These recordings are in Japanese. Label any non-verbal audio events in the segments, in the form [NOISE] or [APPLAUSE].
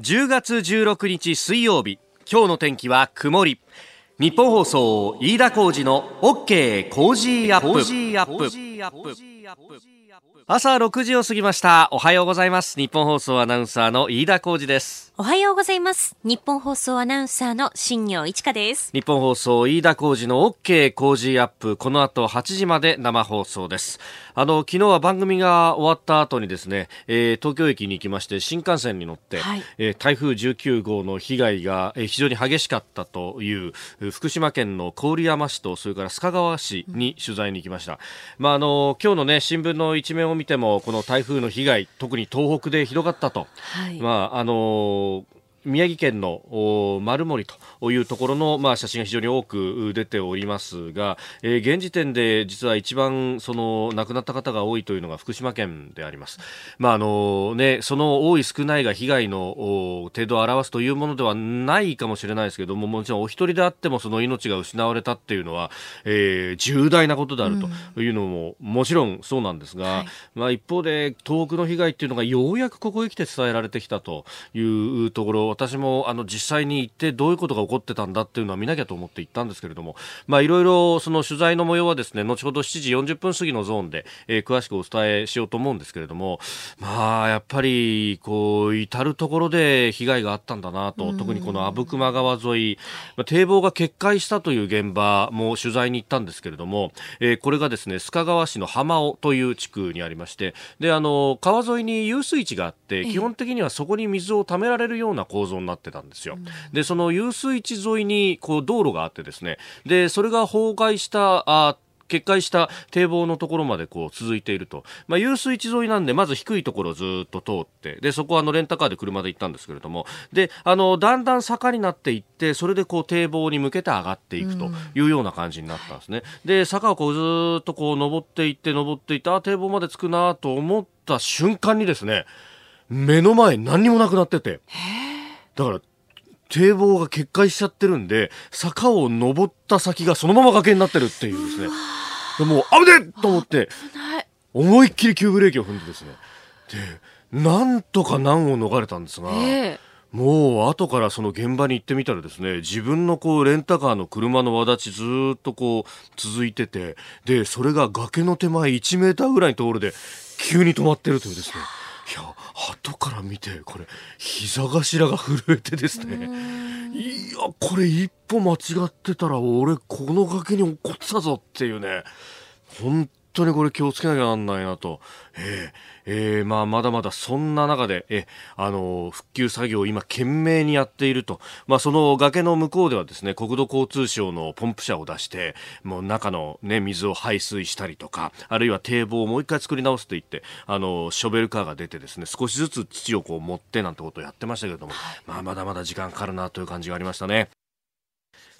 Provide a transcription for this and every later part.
10月16日水曜日今日の天気は曇り。ニッポン放送飯田浩司の OK コージーアップ。朝6時を過ぎました。おはようございます。ニッポン放送アナウンサーの飯田浩司ですおはようございます。ニッポン放送アナウンサーの新行市佳です。ニッポン放送飯田浩司の OK コージーアップ。この後8時まで生放送です。あの昨日は番組が終わった後にですね、えー、東京駅に行きまして新幹線に乗って、はい、えー、台風19号の被害が、えー、非常に激しかったという福島県の郡山市とそれから須賀川市に取材に行きました、うん、まああの今日のね新聞の一面を見てもこの台風の被害特に東北で広がったと、はい、まああの people 宮城県の丸森というところの、まあ、写真が非常に多く出ておりますが、えー、現時点で実は一番その亡くなった方が多いというのが福島県であります。まああのね、その多い少ないが被害の程度を表すというものではないかもしれないですけども、もちろんお一人であってもその命が失われたっていうのは、えー、重大なことであるというのも、うん、もちろんそうなんですが、はい、まあ一方で東北の被害っていうのがようやくここへ来て伝えられてきたというところ、私もあの実際に行ってどういうことが起こってたんだっていうのは見なきゃと思って行ったんですけれども、まあ、いろいろその取材の模様はですね後ほど7時40分過ぎのゾーンで、えー、詳しくお伝えしようと思うんですけれども、まあ、やっぱりこう至る所で被害があったんだなと特にこの阿武隈川沿い、まあ、堤防が決壊したという現場も取材に行ったんですけれども、えー、これがですね須賀川市の浜尾という地区にありましてであの川沿いに遊水地があって基本的にはそこに水を貯められるような構造になってたんですよ。で、その遊水地沿いにこう道路があってですね、で、それが崩壊したあ決壊した堤防のところまでこう続いていると、まあ、遊水地沿いなんでまず低いところをずっと通ってでそこはあのレンタカーで車で行ったんですけれども。であのだんだん坂になっていってそれでこう堤防に向けて上がっていくというような感じになったんですね、で坂をこうずっとこう登っていって登っていってあ堤防まで着くなと思った瞬間にですね目の前何にもなくなっててだから堤防が決壊しちゃってるんで、坂を登った先がそのまま崖になってるっていうですね。でもう、危ねえと思って、思いっきり急ブレーキを踏んでですね。で、なんとか難を逃れたんですが、えーもう後からその現場に行ってみたらですね自分のこうレンタカーの車の輪立ちずっとこう続いててでそれが崖の手前1メーターぐらいのところで急に止まってるというですねいや後から見てこれ膝頭が震えてですね。いやこれ一歩間違ってたら俺この崖に落っこってたぞっていうね。本当にこれ気をつけなきゃなんないなと、えーえー、まあ、まだまだそんな中で、えあの復旧作業を今懸命にやっていると、まあ、その崖の向こうではですね国土交通省のポンプ車を出してもう中の、ね、水を排水したりとかあるいは堤防をもう一回作り直すと言ってあのショベルカーが出てですね少しずつ土をこう持ってなんてことをやってましたけれども、まあ、まだまだ時間かかるなという感じがありましたね。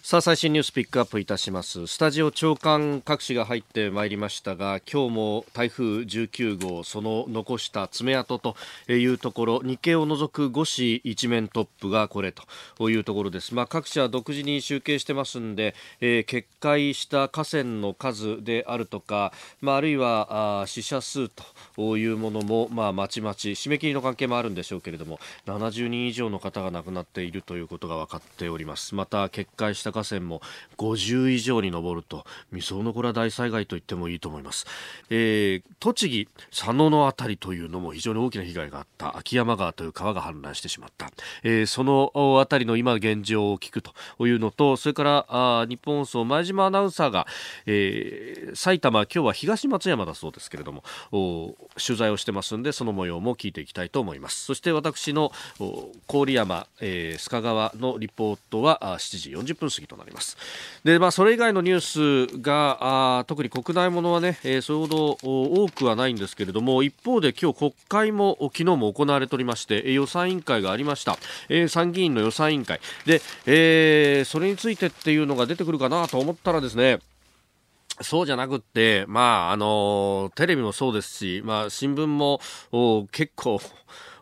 さあ最新ニュースピックアップいたします。スタジオ長官各紙が入ってまいりましたが今日も台風19号その残した爪痕というところ日経を除く5紙一面トップがこれというところです。まあ各社は独自に集計してますんで、えー、決壊した河川の数であるとかまああるいはあ死者数というものもまあまちまち締め切りの関係もあるんでしょうけれども70人以上の方が亡くなっているということが分かっております。また決壊した河川も50以上に上ると未曾有のこれは大災害と言ってもいいと思います、えー、栃木佐野の辺りというのも非常に大きな被害があった。秋山川という川が氾濫してしまった、えー、その辺りの今現状を聞くというのとそれからあ日本放送前島アナウンサーが、えー、埼玉今日は東松山だそうですけれども取材をしてますんでその模様も聞いていきたいと思います。そして私の郡山、えー、須賀川のリポートは7時40分過ぎ。となります。で、まあ、それ以外のニュースがあ特に国内ものはね、えー、それほど多くはないんですけれども一方で今日国会も昨日も行われておりまして予算委員会がありました、えー、参議院の予算委員会。で、えー、それについてっていうのが出てくるかなと思ったらですねそうじゃなくって、まあ、あの、テレビもそうですし、まあ、新聞も結構、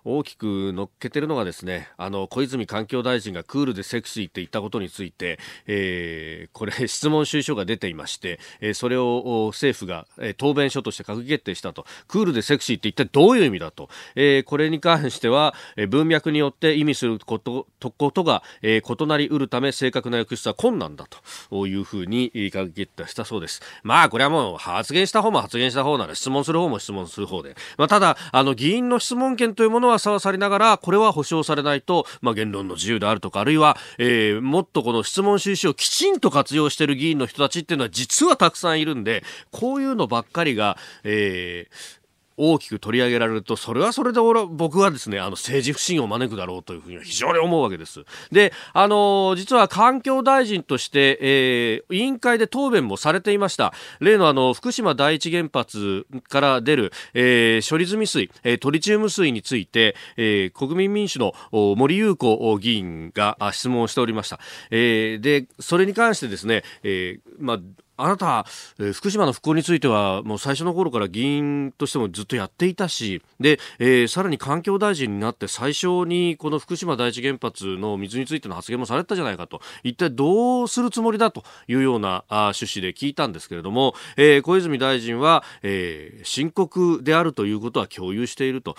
大きく乗っけてるのがですねあの小泉環境大臣がクールでセクシーって言ったことについて、えー、これ [LAUGHS] 質問収書が出ていまして、えー、それを政府が、えー、答弁書として閣議決定したと。クールでセクシーって一体どういう意味だと、えー、これに関しては、えー、文脈によって意味することとことが、えー、異なりうるため正確な訳出は困難だと。いうふうに閣議決定したそうです。まあこれはもう発言した方も発言した方なら質問する方も質問する方で、まあ、ただあの議員の質問権というものはさわされながらこれは保障されないと、まあ、言論の自由であるとかあるいは、えー、もっとこの質問収集をきちんと活用している議員の人たちっていうのは実はたくさんいるんでこういうのばっかりが、えー、大きく取り上げられると、それはそれで俺僕はですね、あの政治不信を招くだろうというふうには非常に思うわけです。で、あの実は環境大臣として、えー、委員会で答弁もされていました。例のあの、福島第一原発から出る、えー、処理済み水、えー、トリチウム水について、えー、国民民主の森裕子議員が質問をしておりました。えー、で、それに関してですね、えー、まあ、あなた、えー、福島の復興についてはもう最初の頃から議員としてもずっとやっていたしで、えー、さらに環境大臣になって最初にこの福島第一原発の水についての発言もされたじゃないかと一体どうするつもりだというようなあ趣旨で聞いたんですけれども、えー、小泉大臣は、えー、深刻であるということは共有していると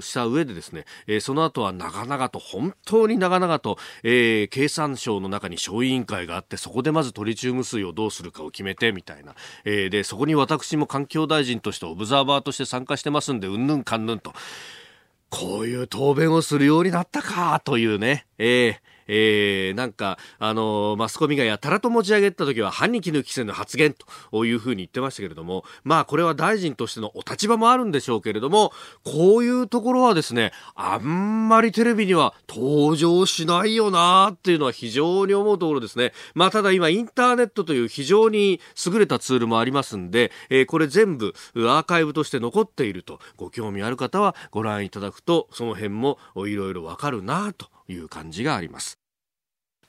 した上でですね、えー、その後は長々と本当に長々と、えー、経産省の中に小委員会があってそこでまずトリチウム水をどうするか。を決めてみたいな、えー、でそこに私も環境大臣としてオブザーバーとして参加してますんでうんぬんかんぬんと。こういう答弁をするようになったかというね、えーえー、なんか、あのマスコミがやたらと持ち上げた時は、歯に衣着せぬ発言というふうに言ってましたけれども、まあ、これは大臣としてのお立場もあるんでしょうけれども、こういうところはですね、あんまりテレビには登場しないよなっていうのは非常に思うところですね。まあ、ただ今、インターネットという非常に優れたツールもありますんで、えー、これ全部アーカイブとして残っていると、ご興味ある方はご覧いただくと、その辺もいろいろわかるなという感じがあります。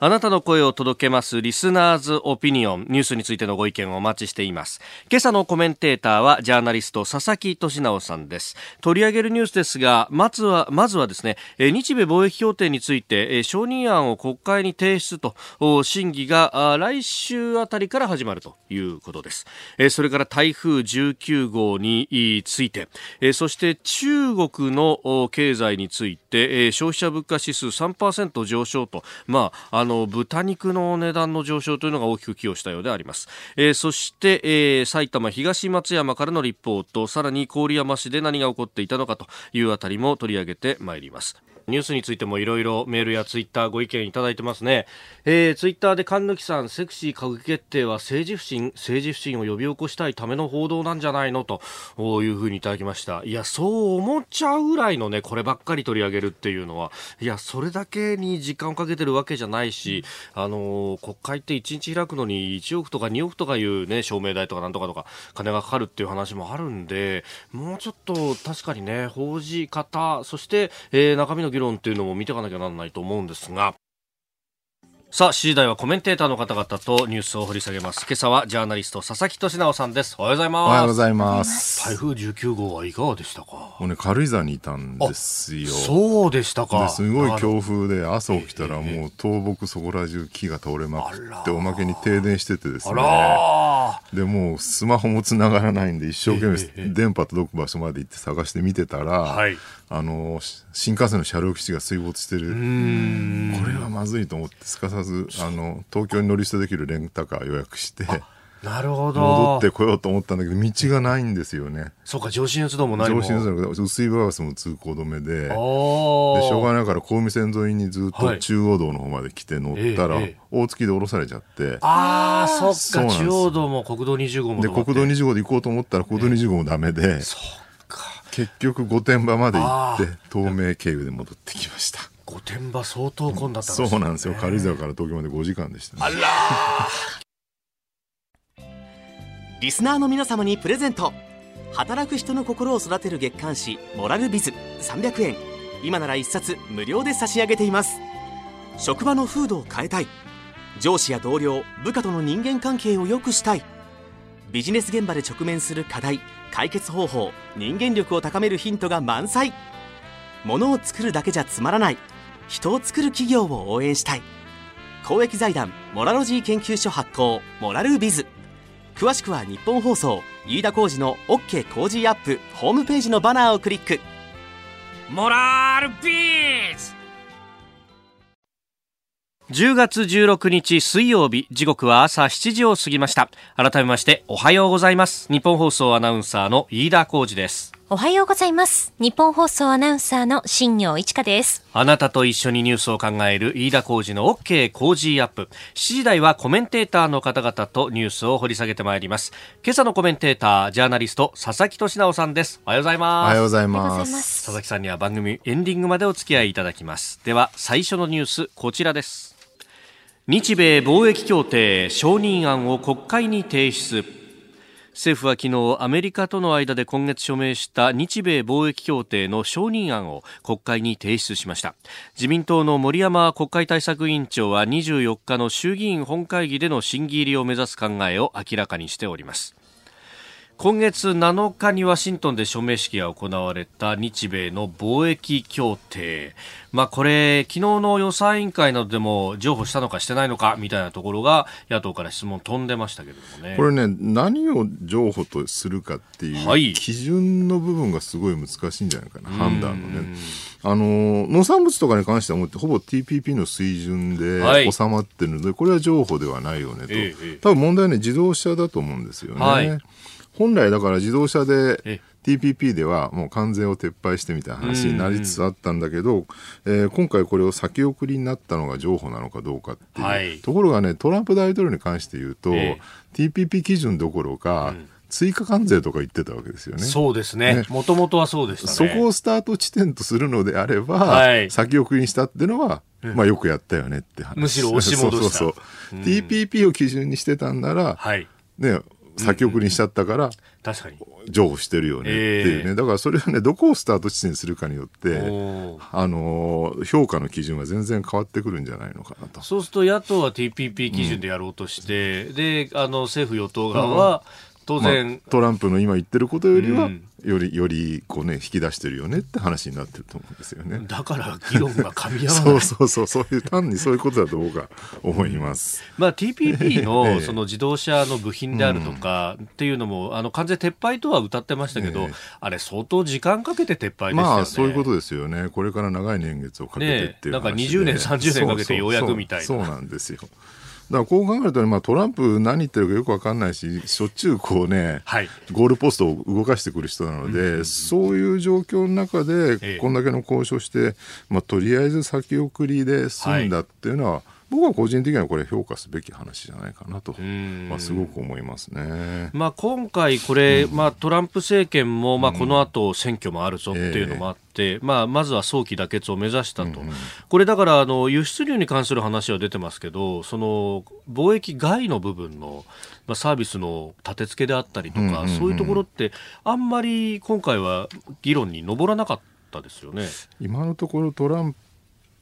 あなたの声を届けますリスナーズオピニオン。ニュースについてのご意見をお待ちしています。今朝のコメンテーターはジャーナリスト佐々木俊直さんです。取り上げるニュースですがまずはまずはですね日米貿易協定について承認案を国会に提出と審議が来週あたりから始まるということです。それから台風19号についてそして中国の経済について消費者物価指数3%上昇とまああの豚肉の値段の上昇というのが大きく寄与したようであります、えー、そして、えー、埼玉東松山からのリポートさらに郡山市で何が起こっていたのかというあたりも取り上げてまいります。ニュースについてもいろいろメールやツイッターご意見いただいてますね、えー、ツイッターで神貫さんセクシー閣議決定は政治不信政治不信を呼び起こしたいための報道なんじゃないの？というふうにいただきました。いやそう思っちゃうぐらいのねこればっかり取り上げるっていうのは。いやそれだけに時間をかけてるわけじゃないし、あのー、国会って1日開くのに1億とか2億とかいうね照明代とかなんとかとか金がかかるっていう話もあるんでもうちょっと確かにね報じ方そして、えー、中身の議論というのも見ていかなきゃなんないと思うんですが。さあ、7時台はコメンテーターの方々とニュースを掘り下げます。今朝はジャーナリスト佐々木俊直さんです。おはようございます。おはようございます。台風19号はいかがでしたか？もうね、軽井沢にいたんですよ。そうでしたか。すごい強風で朝起きたらもう倒木そこら中木が倒れまくっておまけに停電しててですね。で、もうスマホも繋がらないんで一生懸命電波届く場所まで行って探して見てたら、はい、あの、新幹線の車両基地が水没してる。これはまずいと思ってすかさずあの東京に乗り捨てできるレンタカー予約してなるほど。戻ってこようと思ったんだけど道がないんですよね。そうか上信越道もない上信越道薄いバースも通行止めで。でしょうがないから小海線沿いにずっと中央道の方まで来て乗ったら、はい、大月で降ろされちゃって。ああそっか中央道も国道20号もで国道20号で行こうと思ったら国道20号もダメで、結局御殿場まで行って東名経由で戻ってきました御殿場相当混んだったんです、ね、そうなんですよ。軽井沢から東京まで5時間でした、ね、あらリスナーの皆様にプレゼント。働く人の心を育てる月刊誌「モラルビズ」300円。今なら1冊無料で差し上げています。職場の風土を変えたい。上司や同僚部下との人間関係を良くしたい。ビジネス現場で直面する課題解決方法人間力を高めるヒントが満載。物を作るだけじゃつまらない人を作る企業を応援したい。公益財団モラロジー研究所発行モラルビズ。詳しくは日本放送飯田浩司の OK コージーアップホームページのバナーをクリック。モラルビズ !10 月16日水曜日時刻は朝7時を過ぎました。改めましておはようございます。日本放送アナウンサーの飯田浩二です。おはようございます。日本放送アナウンサーの新業一華です。あなたと一緒にニュースを考える飯田浩二の OK 工事アップ。7時台はコメンテーターの方々とニュースを掘り下げてまいります。今朝のコメンテータージャーナリスト佐々木俊直さんです。おはようございます。おはようございます。佐々木さんには番組エンディングまでお付き合いいただきます。では最初のニュースこちらです。日米貿易協定承認案を国会に提出政府は昨日アメリカとの間で今月署名した日米貿易協定の承認案を国会に提出しました。自民党の森山国会対策委員長は24日の衆議院本会議での審議入りを目指す考えを明らかにしております。今月7日にワシントンで署名式が行われた日米の貿易協定、まあ、これ、昨日の予算委員会などでも譲歩したのかしてないのかみたいなところが野党から質問飛んでましたけれどもね。これね、何を譲歩とするかっていう基準の部分がすごい難しいんじゃないかな、判断のね。あの農産物とかに関してはもうほぼ TPP の水準で収まってるので、はい、これは譲歩ではないよねと、ええ、多分問題はね、自動車だと思うんですよね。はい本来だから自動車で TPP ではもう関税を撤廃してみたいな話になりつつあったんだけど、えー、今回これを先送りになったのが譲歩なのかどうかっていう、はい、ところがねトランプ大統領に関して言うと、えー、TPP 基準どころか、うん。追加関税とか言ってたわけですよね。そうですね。もともとはそうでした、ね、そこをスタート地点とするのであれば、はい、先送りにしたっていうのは、まあよくやったよねって話。むしろ押し戻した。そうそうそう。う。ん、TPP を基準にしてたんなら、はい、ね、先送りにしちゃったから、確かに。譲歩してるよねっていうね、だからそれはねどこをスタート地点にするかによってあの評価の基準は全然変わってくるんじゃないのかなと。そうすると野党は TPP 基準でやろうとして、うん、であの政府与党側は、当然、まあ、トランプの今言ってることよりは、うん、よりよりこうね引き出してるよねって話になってると思うんですよね。だから議論が噛み合わない。[LAUGHS] そうそうそうそう。いう単にそういうことだと僕は思います、うん、まあ TPP のその自動車の部品であるとかっていうのも、あの完全撤廃とは歌ってましたけど、ね、あれ相当時間かけて撤廃でしたよね。まあそういうことですよね。これから長い年月をかけてっていう、ね、なんか20年30年かけてようやくみたいな。そうなんですよだからこう考えると、ね、まあ、トランプ何言ってるかよく分かんないししょっちゅうこうね、はい、ゴールポストを動かしてくる人なので、うん、そういう状況の中でこんだけの交渉して、まあ、とりあえず先送りで済んだっていうのは、はい僕は個人的にはこれ評価すべき話じゃないかなと、まあ、すごく思いますね、まあ、今回これ、うん、まあ、トランプ政権も、まあ、この後選挙もあるぞっていうのもあって、うん、まあ、まずは早期妥結を目指したと、うん、これだからあの輸出入に関する話は出てますけどその貿易外の部分のまあ、サービスの立て付けであったりとか、そういうところってあんまり今回は議論に上らなかったですよね。今のところトラン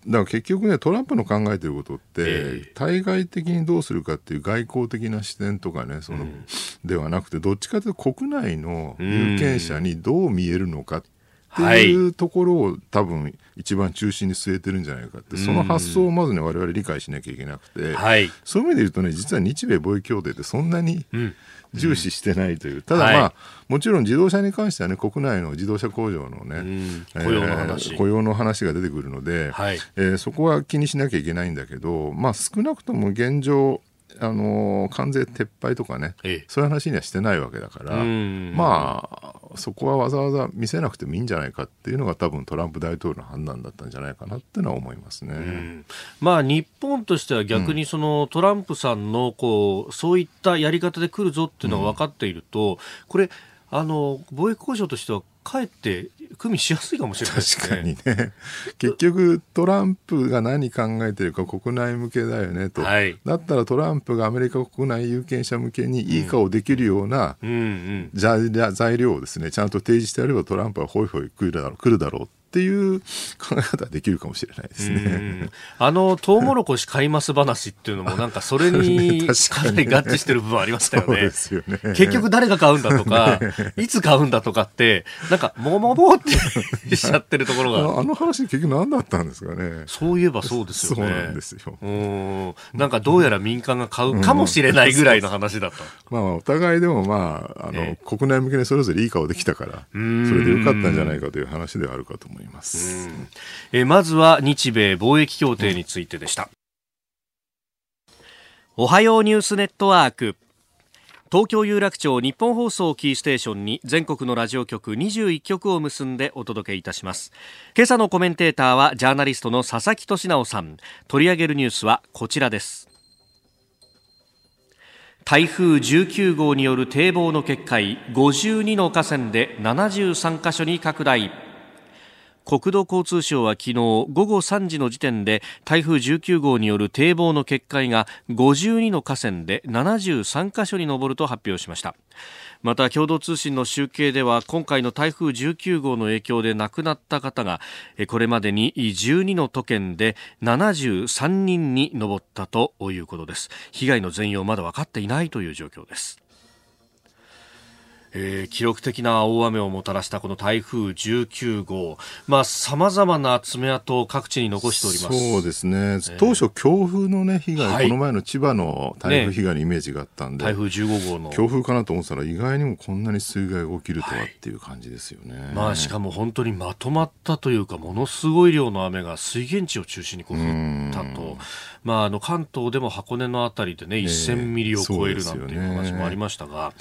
だから結局ねトランプの考えてることって、えー、対外的にどうするかっていう外交的な視点とかねその、うん、ではなくてどっちかというと国内の有権者にどう見えるのかってい。うところを多分一番中心に据えてるんじゃないかってその発想をまずね我々理解しなきゃいけなくて、はい、そういう意味で言うとね実は日米貿易協定ってそんなに、うん。重視してないという、ただまあ、はい、もちろん自動車に関してはね、国内の自動車工場のね、雇用の話、えー、雇用の話が出てくるので、はい、えー、そこは気にしなきゃいけないんだけど、まあ、少なくとも現状、あの関税撤廃とかね、ええ、そういう話にはしてないわけだから、まあ、そこはわざわざ見せなくてもいいんじゃないかっていうのが多分トランプ大統領の判断だったんじゃないかなってのは思いますね。まあ、日本としては逆にその、トランプさんのこうそういったやり方で来るぞっていうのが分かっていると、これあの貿易交渉としてはかえって組みしやすいかもしれないですね。確かにね。[LAUGHS] 結局トランプが何考えてるか国内向けだよねと、はい、だったらトランプがアメリカ国内有権者向けにいい顔できるような、材料をですねちゃんと提示してやればトランプはホイホイ来るだろう来るだろうっっていう考え方はできるかもしれないですね。あの、トウモロコシ買います話っていうのもなんかそれに [LAUGHS] かなり合致してる部分ありましたよね。ですよね。結局誰が買うんだとか、いつ買うんだとかって、なんか、もももってしちゃってるところが。[LAUGHS] あの話結局何だったんですかね。そういえばそうですよね。そうなんですよ。うん。なんかどうやら民間が買うかもしれないぐらいの話だった。まあお互いでもまあ、あの、国内向けにそれぞれいい顔できたから、それでよかったんじゃないかという話ではあるかと思います。えまずは日米貿易協定についてでした。おはようニュースネットワーク。東京有楽町日本放送キーステーションに全国のラジオ局21局を結んでお届けいたします今朝のコメンテーターはジャーナリストの佐々木俊直さん取り上げるニュースはこちらです台風19号による堤防の決壊52の河川で73カ所に拡大国土交通省は昨日午後3時の時点で台風19号による堤防の決壊が52の河川で73カ所に上ると発表しました。また共同通信の集計では今回の台風19号の影響で亡くなった方がこれまでに12の都県で73人に上ったということです。被害の全容まだ分かっていないという状況です。えー、記録的な大雨をもたらしたこの台風19号、まあ、様々な爪痕を各地に残しております。そうですね、当初、強風の、ね、被害、はい、この前の千葉の台風被害のイメージがあったんで、ね、台風15号の。強風かなと思ってたら、意外にもこんなに水害が起きるとはっていう感じですよね、はい、まあ、しかも本当にまとまったというか、ものすごい量の雨が水源地を中心にこう降ったと。まあ、あの関東でも箱根のあたりでね、1000ミリを超えるなんていう話もありましたが、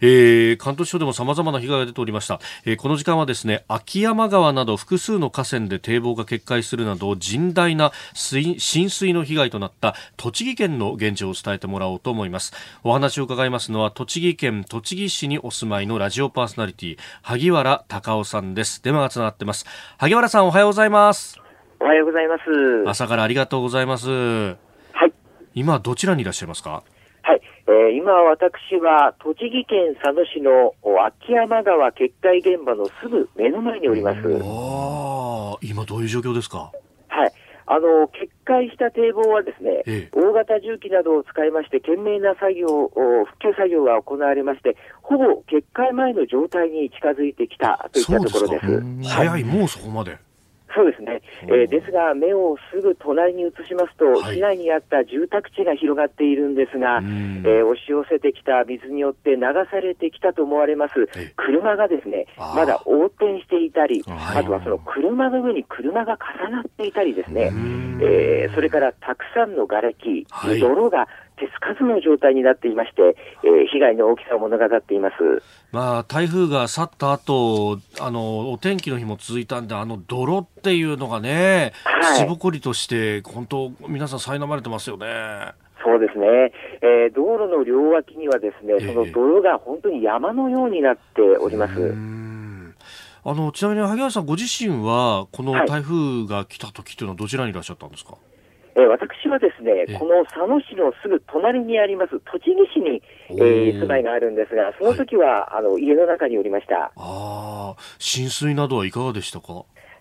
えー、えー、関東地方でも様々な被害が出ておりました。えー、この時間はですね、秋山川など複数の河川で堤防が決壊するなど、甚大な水浸水の被害となった栃木県の現状を伝えてもらおうと思います。お話を伺いますのは、栃木県栃木市にお住まいのラジオパーソナリティ、萩原隆夫さんです。電話がつながってます。萩原さん、おはようございます。おはようございます。朝からありがとうございます。はい。今、どちらにいらっしゃいますか？はい。えー、今、私は、栃木県佐野市の秋山川決壊現場のすぐ目の前におります。ああ、今どういう状況ですか？はい。あの、決壊した堤防はですね、ええ、大型重機などを使いまして、懸命な作業、復旧作業が行われまして、ほぼ決壊前の状態に近づいてきたといったところです。です早い、もうそこまで。そうですね、えー、ですが、目をすぐ隣に移しますと、はい、被害に遭った住宅地が広がっているんですが、えー、押し寄せてきた水によって流されてきたと思われます。車がですね、まだ横転していたり、あとはその車の上に車が重なっていたりですね、えー、それからたくさんの瓦礫、はい、泥が手つかずの状態になっていまして、えー、被害の大きさを物語っています。まあ、台風が去った後、あの、お天気の日も続いたんで、あの泥っていうのがね、はい、土ぼこりとして、本当、皆さん苛まれてますよね。そうですね、えー、道路の両脇にはですね、その泥が本当に山のようになっております。あのちなみに萩原さんご自身はこの台風が来た時というのはどちらにいらっしゃったんですか、はいえー、私はですね、この佐野市のすぐ隣にあります栃木市に、えー、住まいがあるんですが、その時は、はい、あの家の中におりました。ああ、浸水などはいかがでしたか？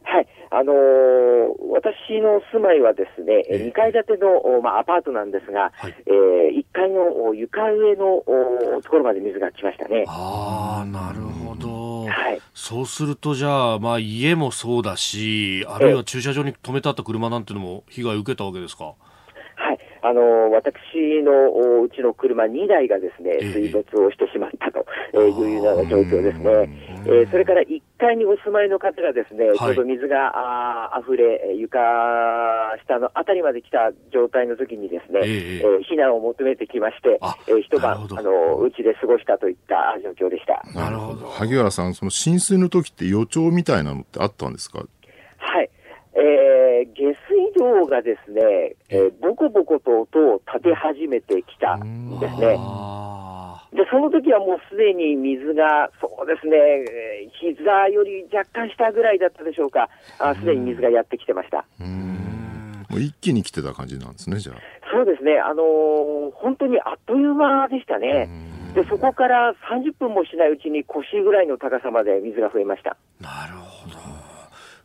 はい。あのー、私の住まいはですね、えー、2階建ての、まあ、アパートなんですが、はい、えー、1階の床上のところまで水が来ましたね。ああ、なるほど。はい、そうすると、じゃあ、まあ、家もそうだし、あるいは駐車場に止めてあった車なんてのも被害を受けたわけですか？あの私のうちの車2台がですね水没をしてしまったというような状況ですね。えー、それから1階にお住まいの方がですね、ちょうど水があ溢れ、床下のあたりまで来た状態の時にですね、えー、えー、避難を求めてきまして、えー、一晩、あの、うちで過ごしたといった状況でした。なるほど。萩原さん、その浸水の時って予兆みたいなのってあったんですか？はい。えー、下水道がですね、えー、ボコボコと音を立て始めてきたんですね。で、その時はもうすでに水が、そうですね、膝より若干下ぐらいだったでしょうか、すでに水がやってきてました。もう一気に来てた感じなんですね、じゃあ。そうですね、あのー、本当にあっという間でしたね。で、そこから30分もしないうちに腰ぐらいの高さまで水が増えました。なるほど。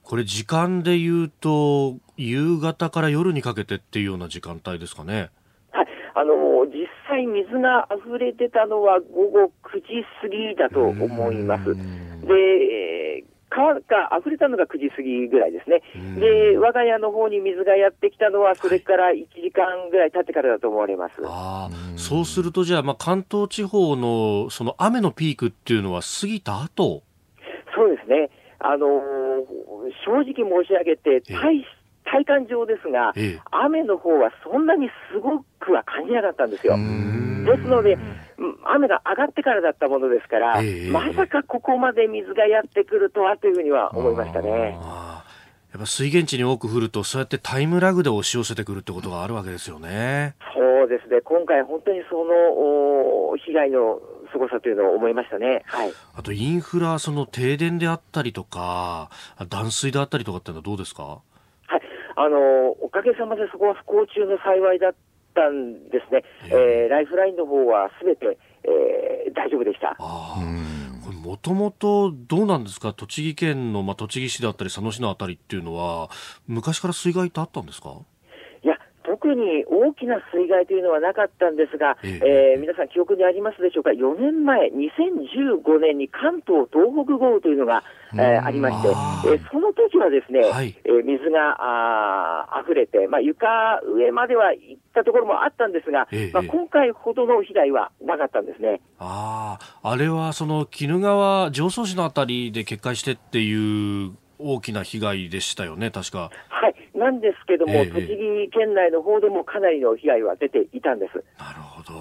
これ時間で言うと夕方から夜にかけてっていうような時間帯ですかね。はい、あの実際、水が溢れてたのは午後9時過ぎだと思います。で、川が溢れたのが9時過ぎぐらいですね。で、我が家の方に水がやってきたのは、それから1時間ぐらい経ってからだと思われます。あそうすると、じゃあ、まあ、関東地方のその雨のピークっていうのは過ぎた後？そうですね。あのー、正直申し上げて、大体感上ですが、雨の方はそんなにすごくは感じなかったんですよ。ですので、雨が上がってからだったものですから、まさかここまで水がやってくるとはというふうには思いましたね。やっぱ水源地に多く降ると、そうやってタイムラグで押し寄せてくるってことがあるわけですよね。そうですね。今回本当にその被害の凄さというのを思いましたね。はい。あとインフラ、その停電であったりとか、断水であったりとかっていうのはどうですか？はい。あの、おかげさまでそこは不幸中の幸いだったんですね。えー、ライフラインの方はすべて、えー、大丈夫でした。あもともとどうなんですか、栃木県の、まあ、栃木市であったり、佐野市のあたりっていうのは、昔から水害ってあったんですか？特に大きな水害というのはなかったんですが、えー、皆さん記憶にありますでしょうか、4年前、2015年に関東東北豪雨というのが、えー、ありまして、えー、その時はですね、はい、えー、水があ溢れて、まあ、床上までは行ったところもあったんですが、まあ、今回ほどの被害はなかったんですね。ああ、あれはその鬼怒川、常総市のあたりで決壊してっていう大きな被害でしたよね、確か。はい。なんですけども、えー、栃木県内の方でもかなりの被害は出ていたんです。なるほど。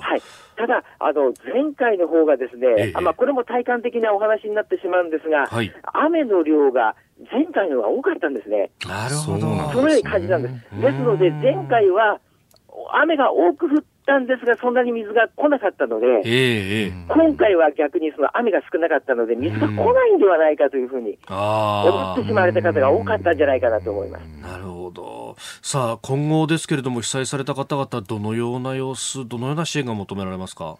はい。ただ、あの、前回の方がですね、えー、あまあ、これも体感的なお話になってしまうんですが、はい、雨の量が前回の方が多かったんですね。なるほど。そのように感じたんです。ですので、前回は、雨が多く降ったんですが、そんなに水が来なかったので、えー、今回は逆にその雨が少なかったので、水が来ないんではないかというふうに思ってしまわれた方が多かったんじゃないかなと思います。なるほど。さあ、今後ですけれども、被災された方々、どのような様子、どのような支援が求められますか？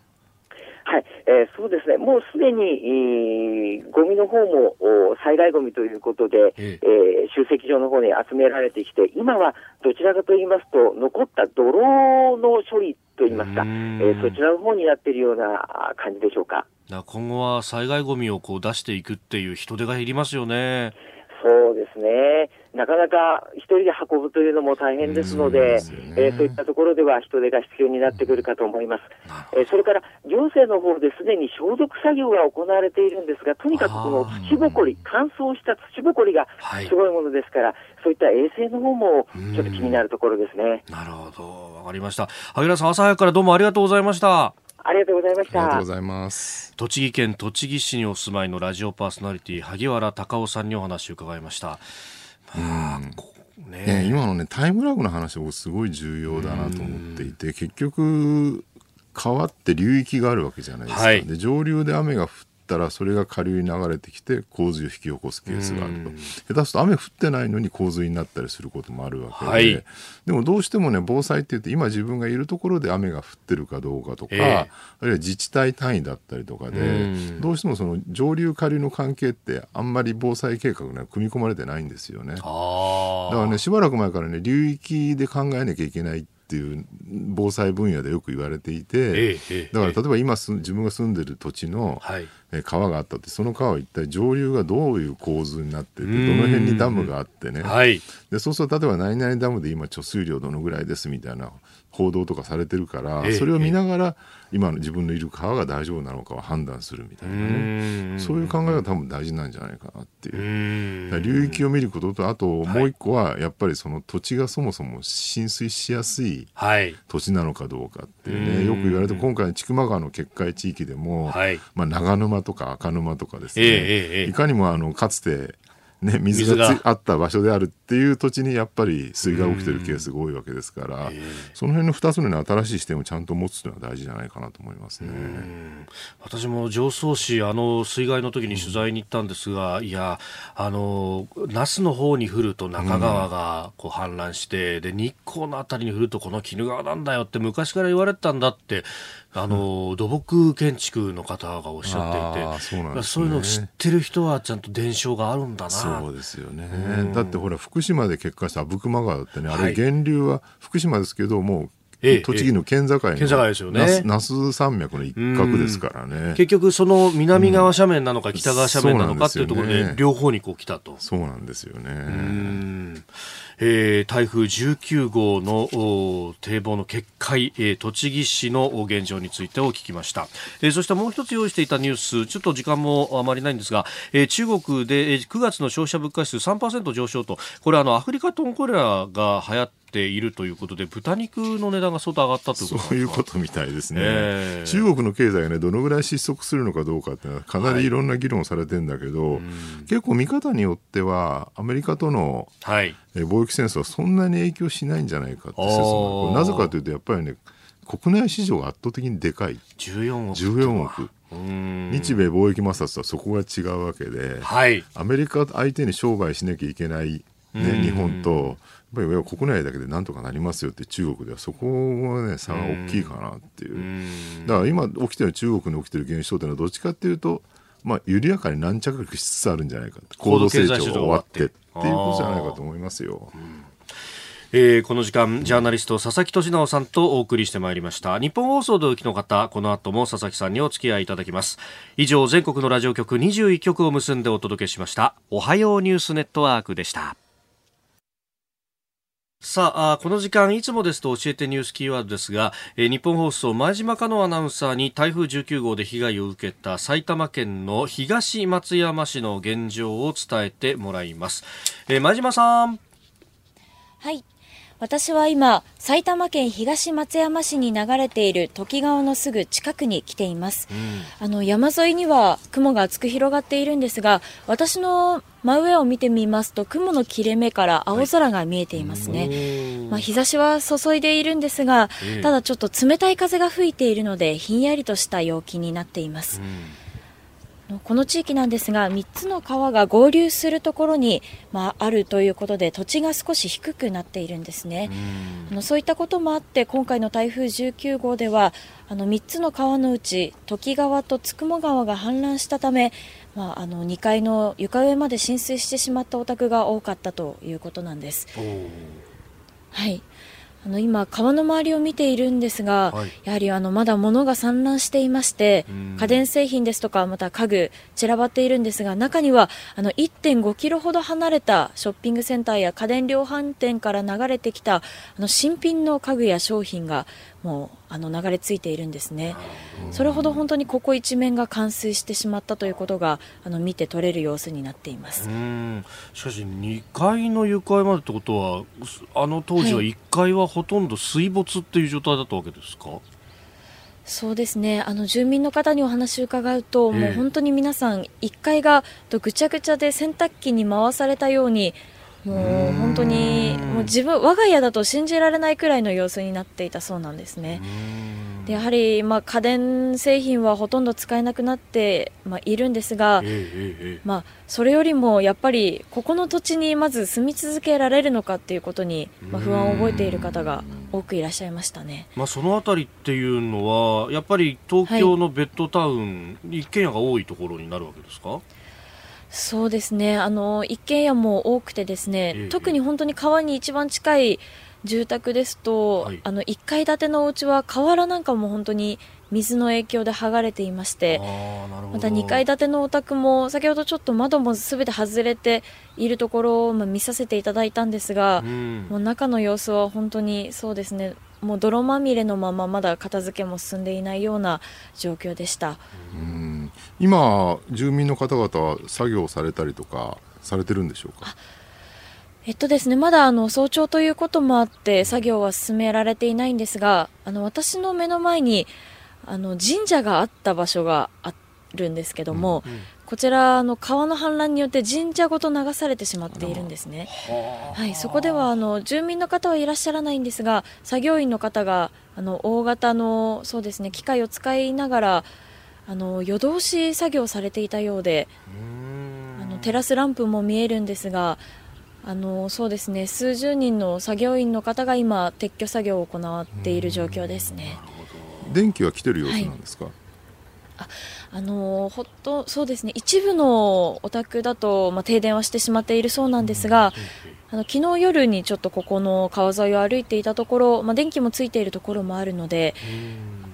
はい、えー、そうですね、もうすでに、えー、ゴミの方も災害ゴミということで、ええ。ー、集積場の方に集められてきて、今はどちらかと言いますと、残った泥の処理といいますか、えー、そちらの方になっているような感じでしょうか。今後は災害ゴミをこう出していくっていう人手が減りますよね。そうですね。なかなか一人で運ぶというのも大変ですので、そう、ね、えー、そういったところでは人手が必要になってくるかと思います。えー、それから行政の方ですでに消毒作業が行われているんですが、とにかくこの土ぼこり、乾燥した土ぼこりがすごいものですから、はい、そういった衛生の方もちょっと気になるところですね。なるほど、わかりました。萩原さん、朝早くからどうもありがとうございました。ありがとうございました。ありがとうございます。栃木県栃木市にお住まいのラジオパーソナリティ萩原隆夫さんにお話を伺いました。まあ、ね、今のねタイムラグの話もすごい重要だなと思っていて結局川って流域があるわけじゃないですか、はい、で上流で雨が降ったらそれが下流に流れてきて洪水を引き起こすケースがあると。下手すると雨降ってないのに洪水になったりすることもあるわけで、はい、でもどうしてもね防災って言って今自分がいるところで雨が降ってるかどうかとか、えー、あるいは自治体単位だったりとかでどうしてもその上流下流の関係ってあんまり防災計画には組み込まれてないんですよね。だからねしばらく前からね流域で考えなきゃいけないっていう防災分野でよく言われていて、だから例えば今自分が住んでる土地の川があったってその川は一体上流がどういう構図になっててどの辺にダムがあってね、でそうすると例えば何々ダムで今貯水量どのぐらいですみたいな報道とかされてるから、それを見ながら今の自分のいる川が大丈夫なのかを判断するみたいなね。そういう考えが多分大事なんじゃないかなっていう。流域を見ることとあともう一個はやっぱりその土地がそもそも浸水しやすい土地なのかどうかっていうね、よく言われて今回の千曲川の決壊地域でも、はい、まあ、長沼とか赤沼とかですね、いかにもあのかつてね、水が。あった場所であるっていう土地にやっぱり水害が起きてるケースが多いわけですから、その辺の2つの、新しい視点をちゃんと持つというのは大事じゃないかなと思いますね。私も常総市、あの水害の時に取材に行ったんですが、いや、あの那須の方に降ると中川がこう氾濫して、で日光の辺りに降るとこの鬼怒川なんだよって昔から言われてたんだってあの、土木建築の方がおっしゃっていて、そうね、そういうのを知ってる人はちゃんと伝承があるんだな。そうですよね。だってほら、福島で結果した阿武隈川ってね、あれ源流は福島ですけど、もう栃木の県境の、県境ですよね。那須山脈の一角ですからね。結局その南側斜面なのか北側斜面なのかっていうところで両方にこう来たと。そうなんですよね。えー、台風19号の堤防の決壊、えー、栃木市の現状についてを聞きました、えー、そしてもう一つ用意していたニュースちょっと時間もあまりないんですが、えー、中国で9月の消費者物価指数3%上昇とこれあのアフリカトンコレラが流行っているということで豚肉の値段が相当上がったということそういうことみたいですね、えー、中国の経済がねどのぐらい失速するのかどうかっていうのはかなりいろんな議論されてるんだけど、はい、結構見方によってはアメリカとの、はい、貿易戦争はそんなに影響しないんじゃないかって説もなぜかというとやっぱりね国内市場が圧倒的にでかい。14億 ,14 億日米貿易摩擦とはそこが違うわけで、はい、アメリカ相手に商売しなきゃいけない、ね、日本とぱり国内だけでなんとかなりますよって中国ではそこはね差が大きいかなっていうだから今起きてる中国に起きてる現象というのはどっちかっていうとまあ、緩やかに軟着陸しつつあるんじゃないか高度成長が終わってっていうことじゃないかと思いますよ。えー、この時間、ジャーナリスト、佐々木俊直さんとお送りしてまいりました。日本放送でお聞きの方、この後も佐々木さんにお付き合いいただきます。以上、全国のラジオ局21局を結んでお届けしました。おはようニュースネットワークでした。さあこの時間いつもですと教えてニュースキーワードですが、えー、日本放送前島香乃アナウンサーに台風19号で被害を受けた埼玉県の東松山市の現状を伝えてもらいます、えー、前島さん。はい。私は今、埼玉県東松山市に流れている時川のすぐ近くに来ています。うん、あの山沿いには雲が厚く広がっているんですが、私の真上を見てみますと雲の切れ目から青空が見えていますね、はい、まあ、日差しは注いでいるんですが、ただちょっと冷たい風が吹いているのでひんやりとした陽気になっています、うんこの地域なんですが3つの川が合流するところに、まあ、あるということで土地が少し低くなっているんですね。あのそういったこともあって今回の台風19号ではあの3つの川のうち土岐川と九十九川が氾濫したため、まあ、あの2階の床上まで浸水してしまったお宅が多かったということなんです。はいあの今、川の周りを見ているんですが、はい、やはりあのまだ物が散乱していまして、家電製品ですとか、また家具、散らばっているんですが、中にはあの1.5キロほど離れたショッピングセンターや家電量販店から流れてきたあの新品の家具や商品がもうあの流れ着いているんですね。それほど本当にここ一面が冠水してしまったということがあの見て取れる様子になっています。しかし2階の床までってことはあの当時は1階はほとんど水没っていう状態だったわけですか、はいそうですね。あの住民の方にお話を伺うと、もう本当に皆さん、1階がぐちゃぐちゃで洗濯機に回されたようにもう本当にもう自分我が家だと信じられないくらいの様子になっていたそうなんですね。でやはり、まあ、家電製品はほとんど使えなくなって、まあ、いるんですが、まあ、それよりもやっぱりここの土地にまず住み続けられるのかっていうことに、まあ、不安を覚えている方が多くいらっしゃいましたね、まあ、その辺りっていうのはやっぱり東京のベッドタウン、はい、一軒家が多いところになるわけですか？そうですね。あの一軒家も多くてですね、ええ、特に本当に川に一番近い住宅ですと、はい、あの1階建てのお家は瓦なんかも本当に水の影響で剥がれていましてまた2階建てのお宅も先ほどちょっと窓もすべて外れているところを、まあ、見させていただいたんですが、うん、もう中の様子は本当にそうですね。もう泥まみれのまままだ片付けも進んでいないような状況でした。うん今、住民の方々は作業されたりとかされてるんでしょうか？えっとですね、まだあの早朝ということもあって作業は進められていないんですがあの私の目の前にあの神社があった場所があるんですけども、うんうん、こちらの川の氾濫によって神社ごと流されてしまっているんですね、はい、そこではあの住民の方はいらっしゃらないんですが作業員の方があの大型のそうですね機械を使いながらあの夜通し作業されていたようであのテラスランプも見えるんですがあのそうですね数十人の作業員の方が今撤去作業を行っている状況ですね。電気は来てる様子なんですか、はい。あのほっとそうですね一部のお宅だと、まあ、停電はしてしまっているそうなんですが、あの昨日夜にちょっとここの川沿いを歩いていたところ、まあ、電気もついているところもあるので、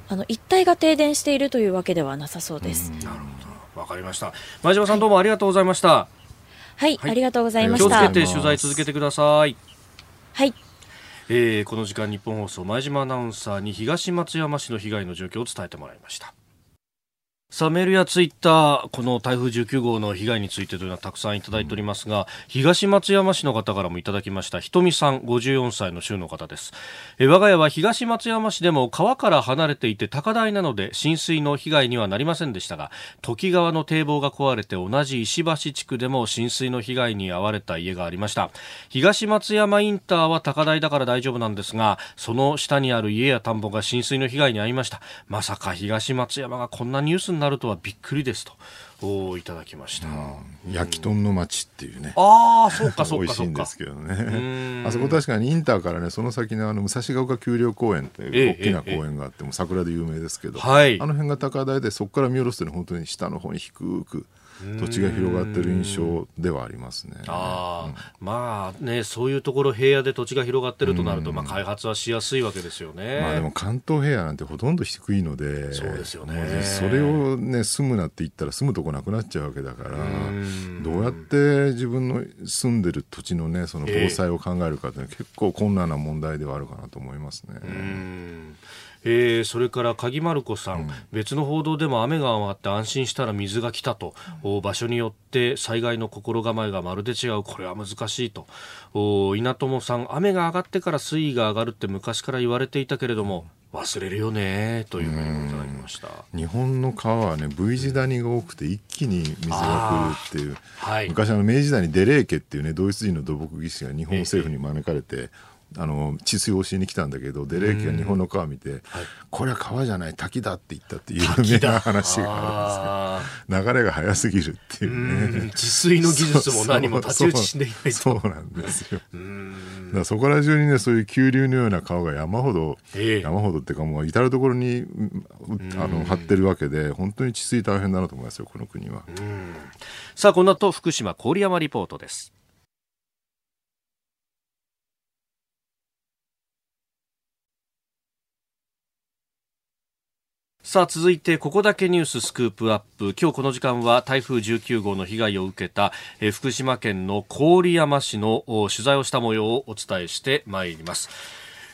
あの一帯が停電しているというわけではなさそうです。なるほど、わかりました。前島さん、どうもありがとうございました。はい、はい、ありがとうございました。気をつけて取材続けてください。はい。えー、この時間日本放送前島アナウンサーに東松山市の被害の状況を伝えてもらいました。さあメールやツイッターこの台風19号の被害についてというのはたくさんいただいておりますが、東松山市の方からもいただきましたひとみさん54歳の州の方です。え我が家は東松山市でも川から離れていて高台なので浸水の被害にはなりませんでしたが土岐川の堤防が壊れて同じ石橋地区でも浸水の被害に遭われた家がありました。東松山インターは高台だから大丈夫なんですがその下にある家や田んぼが浸水の被害に遭いました。まさか東松山がこんなニュースになるとはびっくりですと。おいただきました、うん、焼き豚の町っていうね。ああそうかそうか美味しいんですけどね。あそこ確かにインターからねその先のあの武蔵ヶ丘丘陵公園という大きな公園があって、も桜で有名ですけど、はい、あの辺が高台でそこから見下ろすとね本当に下の方に低く土地が広がってる印象ではありますね。あうん、まあね、そういうところ平野で土地が広がってるとなると、まあ開発はしやすいわけですよね。まあでも関東平野なんてほとんど低いので、そうですよね。それをね住むなって言ったら住むとこなくなっちゃうわけだから、どうやって自分の住んでる土地のねその防災を考えるかって結構困難な問題ではあるかなと思いますね。えー、それから鍵丸子さん、うん、別の報道でも雨が上がって安心したら水が来たと、うん、場所によって災害の心構えがまるで違う。これは難しいと。稲友さん雨が上がってから水位が上がるって昔から言われていたけれども忘れるよねというメールをいただきました。日本の川はね V 字谷が多くて一気に水が来るっていう、はい、昔あの明治時代にデレー家っていうねドイツ人の土木技師が日本政府に招かれて、あの治水を教えに来たんだけどデレーキが日本の川見て、これは川じゃない滝だって言ったっていう有名な話があるんですけど流れが速すぎるっていうね。治水の技術も何も太刀打ちしないそうなんですよ。だからそこら中にねそういう急流のような川が山ほど、えー、山ほどっていうかもう至る所にあの張ってるわけで本当に治水大変だなと思いますよこの国は。さあこの後福島郡山リポートですさあ続いてここだけニューススクープアップ。今日この時間は台風19号の被害を受けた、福島県の郡山市の取材をした模様をお伝えしてまいります。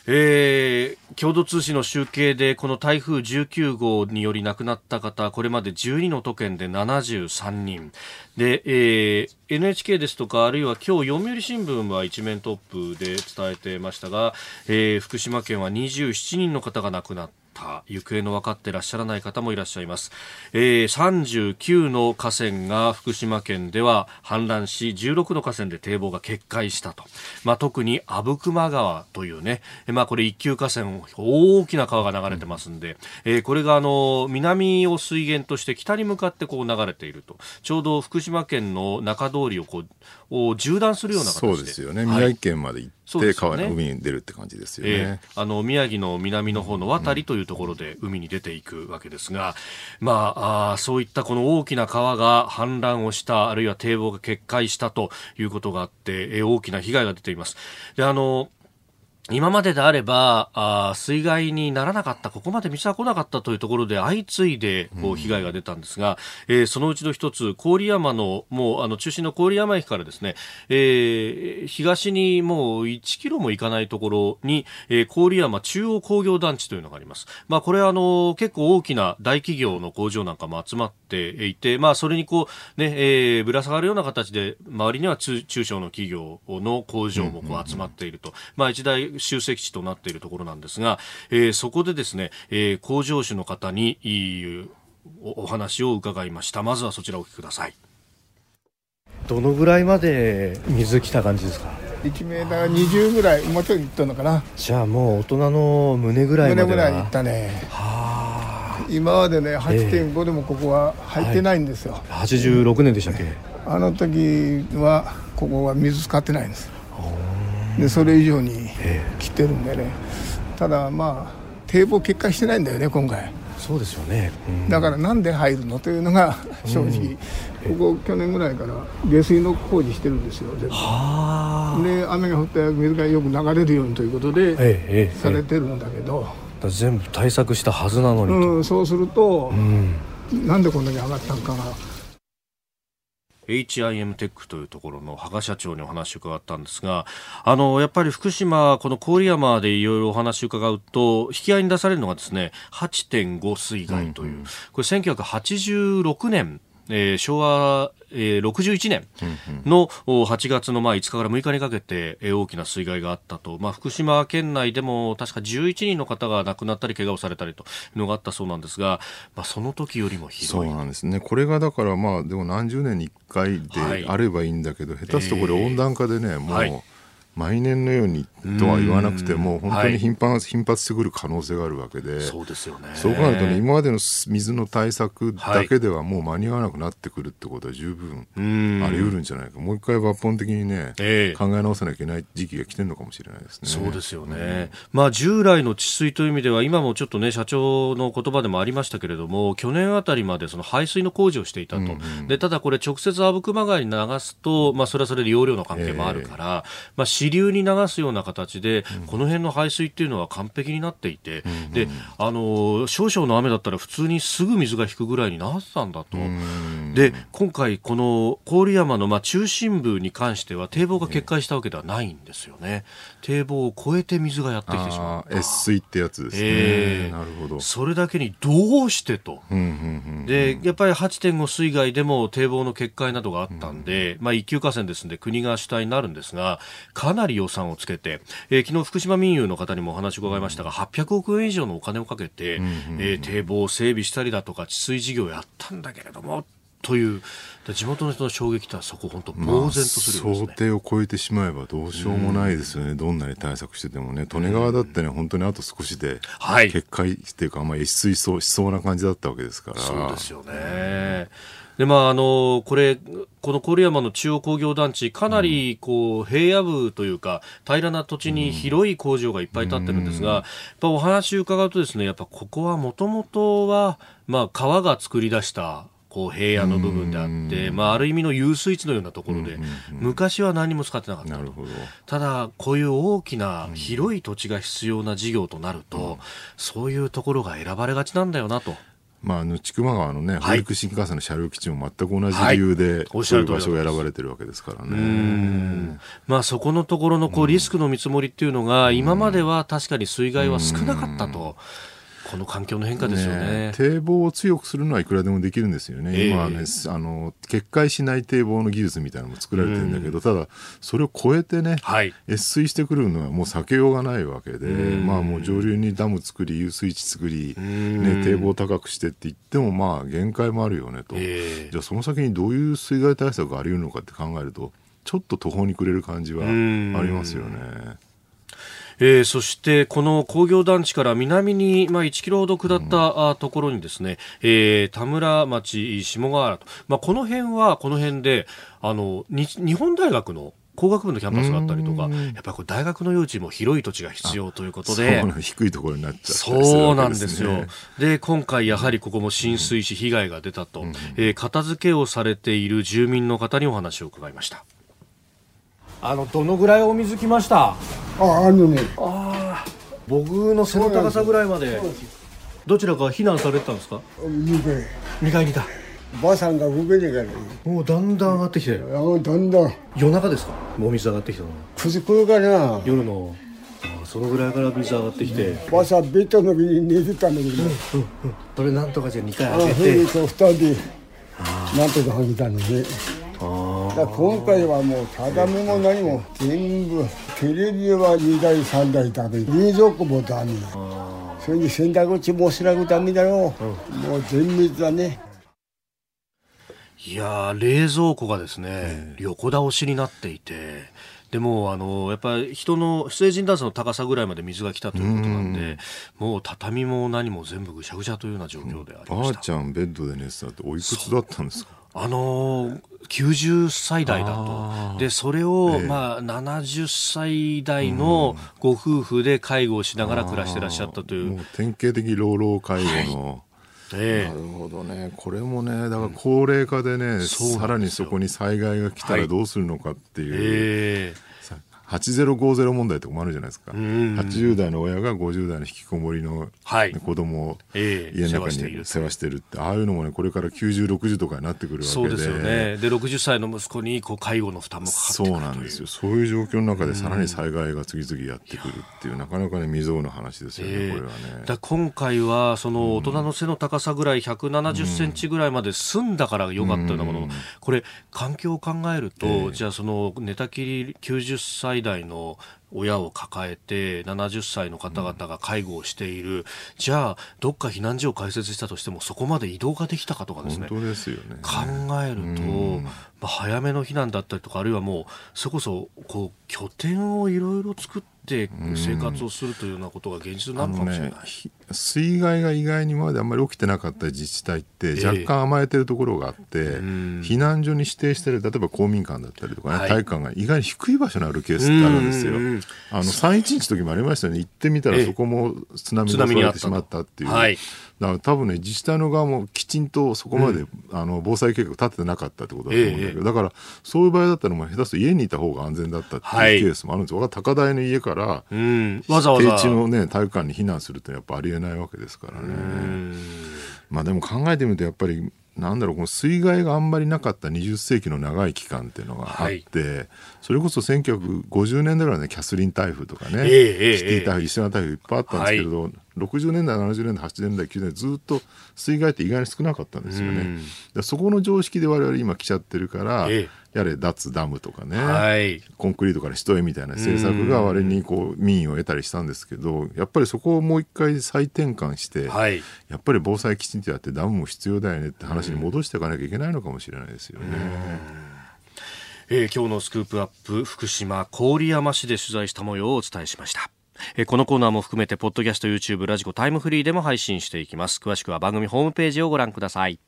えー、共同通信の集計でこの台風19号により亡くなった方これまで12の都県で73人。で、えー、NHK ですとかあるいは今日読売新聞は一面トップで伝えてましたが、えー、福島県は27人の方が亡くなった。方行方の分かっていらっしゃらない方もいらっしゃいます、えー、39の河川が福島県では氾濫し16の河川で堤防が決壊したと、まあ、特に阿武隈川というね、まあ、これ一級河川大きな川が流れてますんで、えー、これがあの南を水源として北に向かってこう流れていると。ちょうど福島県の中通りをこうを縦断するような形で。そうですよね、宮城県まで行って川の海に出るって感じですよね、えー、あの宮城の南の方の渡りというところで海に出ていくわけですが、まああそういったこの大きな川が氾濫をしたあるいは堤防が決壊したということがあって、えー、大きな被害が出ています。であの今までであればあ水害にならなかったここまで水は来なかったというところで相次いでこう被害が出たんですが、うん、えー、そのうちの一つ郡山のもうあの中心の郡山駅からですね、えー、東にもう1キロも行かないところに、えー、郡山中央工業団地というのがあります。まあこれはあの結構大きな大企業の工場なんかも集まっていて、まあそれにこうね、えー、ぶら下がるような形で周りには中小の企業の工場もこう集まっていると、まあ一大集積地となっているところなんですが、えー、そこでですね、えー、工場主の方にお話を伺いました。まずはそちらをお聞きください。どのぐらいまで水来た感じですか？1メーター20ぐらいもうちょいいったのかな。じゃあもう大人の胸ぐらいまで胸ぐらいいったね。はあ。今までね8.5でもここは入ってないんですよ、はい、86年でしたっけ？あの時はここは水使ってないんですでそれ以上に来てるんでね。ただまあ堤防決壊してないんだよね今回。そうですよね、うん、だからなんで入るのというのが正直、うん、ここ去年ぐらいから下水の工事してるんですよ全部。で雨が降ったら水がよく流れるようにということで、ええ、されてるんだけど、全部対策したはずなのに、うん、そうすると、うん、なんでこんなに上がったのかが HIM テックというところの羽賀社長にお話を伺ったんですが、あの、やっぱり福島、この郡山でいろいろお話を伺うと、引き合いに出されるのがですね、8.5水害という、うんうん、これ1986年えー、昭和、えー、61年の8月のまあ5日から6日にかけて、えー、大きな水害があったと、まあ、福島県内でも確か11人の方が亡くなったり怪我をされたりというのがあったそうなんですが、まあ、その時よりもひどい。そうなんですね。これがだからまあでも何十年に1回であればいいんだけど、はい、下手すとこれ温暖化でね、もう、はい毎年のようにとは言わなくても、本当に頻繁、はい、頻発してくる可能性があるわけで、そうですよね。そう考えるとね、今までの水の対策だけではもう間に合わなくなってくるってことは十分あり得るんじゃないか。もう一回抜本的にね、えー、考え直さなきゃいけない時期が来てるのかもしれないですね。そうですよね。うん、まあ従来の治水という意味では、今もちょっとね、社長の言葉でもありましたけれども、去年あたりまでその排水の工事をしていたと。うんうん、で、ただこれ直接阿武隈川に流すと、まあそれはそれで容量の関係もあるから、えー、まあ支流に流すような形で、この辺の排水っていうのは完璧になっていて、であの少々の雨だったら普通にすぐ水が引くぐらいになってたんだと、で今回、この郡山のまあ中心部に関しては堤防が決壊したわけではないんですよね、堤防を越えて水がやってきてしまう。越水ってやつですね、えー、なるほど。それだけにどうしてと、でやっぱり8.5水害でも堤防の決壊などがあったんで、まあ、一級河川ですので国が主体になるんですがかなり予算をつけて、えー、昨日福島民友の方にもお話を伺いましたが、800億円以上のお金をかけて、えー、堤防を整備したりだとか治水事業をやったんだけれどもという地元の人の衝撃とはそこ本当呆然とする、ね。まあ、想定を超えてしまえばどうしようもないですよね、どんなに対策しててもね。利根川だってね本当にあと少しで決壊っていうか、まあ、越水しそうな感じだったわけですから。そうですよね。でまあ、あのこれ、この郡山の中央工業団地、かなりこう平野部というか、平らな土地に広い工場がいっぱい建ってるんですが、やっぱお話伺うと、ですねやっぱここはもともとは、まあ、川が作り出したこう平野の部分であって、まあ、ある意味の遊水地のようなところで、昔は何も使ってなかったただ、こういう大きな広い土地が必要な事業となると、そういうところが選ばれがちなんだよなと。まあ、あの千曲川のね、北陸新幹線の車両基地も全く同じ理由で、はい、そういう場所が選ばれてるわけですからね。まあ、そこのところのこうリスクの見積もりっていうのが、今までは確かに水害は少なかったと。この環境の変化ですよね、ね、堤防を強くするのはいくらでもできるんですよね、えー、今はねあの決壊しない堤防の技術みたいなのも作られてるんだけど、ただそれを超えてね、はい、越水してくるのはもう避けようがないわけで、まあもう上流にダム作り遊水地作り、ね、堤防高くしてって言ってもまあ限界もあるよねと、えー、じゃあその先にどういう水害対策があり得るのかって考えるとちょっと途方に暮れる感じはありますよね。えー、そしてこの工業団地から南に、まあ、1キロほど下った、ところにですね、えー、田村町下川原と、まあ、この辺はこの辺であの日本大学の工学部のキャンパスがあったりとか、やっぱり大学の用地も広い土地が必要ということで、低いところになっちゃう、そうなんですよ。で、今回やはりここも浸水し被害が出たと、うん、えー、片付けをされている住民の方にお話を伺いました。あのどのぐらいお水来ました？ああるね。ああ僕の背の高さぐらいまで。どちらか避難されてたんですか？2階2階にいたばあさんが動けねえからもうだんだん上がってきて。あだんだん。夜中ですか？お水上がってきたの。9時頃かな。夜の。あそのぐらいから水上がってきて、ばあさんベッドの上に寝てたんだけど、うんうんうん、それなんとかじゃ2回上げて。あ2人でなんとか上げたのねだ今回はもうただめも何も全部テレビは2台3台ダメ冷蔵庫もダメ。それに洗濯機もしなくダメだよ、う。ん、もう全滅だね。いや冷蔵庫がですね、横倒しになっていてでもあのやっぱり人の成人男性の高さぐらいまで水が来たということなんで、もう畳も何も全部ぐしゃぐしゃというような状況でありました。ばあちゃんベッドで寝てたっておいくつだったんですか？あのー90歳代だと。で、それを、ええ、まあ、70歳代のご夫婦で介護をしながら暮らしてらっしゃったという。もう典型的老老介護の、はい。えなるほどね、これもね、だから高齢化でね、うん、さらにそこに災害が来たらどうするのかっていう、8050問題とかもあるじゃないですか、うん、80代の親が50代の引きこもりの、子供を家の中に世話してる。って、ああいうのもね、これから90、60とかになってくるわけで、そうですよね、で60歳の息子にこう介護の負担もかかってそうなんですよ、そういう状況の中で、さらに災害が次々やってくるっていう、なかなかね、未曾有の話ですよね、えー、これはね。だ今回は、その大人の背の高さぐらい、170センチぐらいまで済んだからよかったようなもの、うん、これ、環境を考えると、えー、じゃあ、その寝たきり90歳最大の親を抱えて70歳の方々が介護をしている、うん、じゃあどっか避難所を開設したとしてもそこまで移動ができたかとかですね。ね。考えると、うん、まあ、早めの避難だったりとかあるいはもうそれこそこう拠点をいろいろ作って生活をするというようなことが現実なのかもしれない、ね、水害が意外に今まであんまり起きてなかった自治体って若干甘えてるところがあって、えー、避難所に指定してる例えば公民館だったりとかね、はい、体育館が意外に低い場所にあるケースってあるんですよ。あの311の時もありましたよね。行ってみたらそこも津波が襲われてしまったっていう。はい、だから多分ね自治体の側もきちんとそこまで、うん、あの防災計画立ててなかったってことだと思うんだけど、えー、だからそういう場合だったらもう下手すると家にいた方が安全だったっていうケースもあるんですよ。はい、高台の家から、うん、わざわざ。低地のね体育館に避難するってやっぱありえないわけですからね。まあでも考えてみるとやっぱりなんだろうこの水害があんまりなかった20世紀の長い期間っていうのがあって、はい、それこそ1950年代ぐらいねキャスリン台風とかね、えー、シティ台風、石川台風いっぱいあったんですけれど、はい、60年代70年代80年代90年代ずっと水害って意外に少なかったんですよね。そこの常識で我々今来ちゃってるから、えーやれ脱ダムとかね、はい、コンクリートから人へみたいな政策が割にこう民意を得たりしたんですけどやっぱりそこをもう一回再転換して、はい、やっぱり防災きちんとやってダムも必要だよねって話に戻していかなきゃいけないのかもしれないですよね。えー、今日のスクープアップ福島郡山市で取材した模様をお伝えしました。えこのコーナーも含めてポッドキャスト YouTube ラジコタイムフリーでも配信していきます詳しくは番組ホームページをご覧ください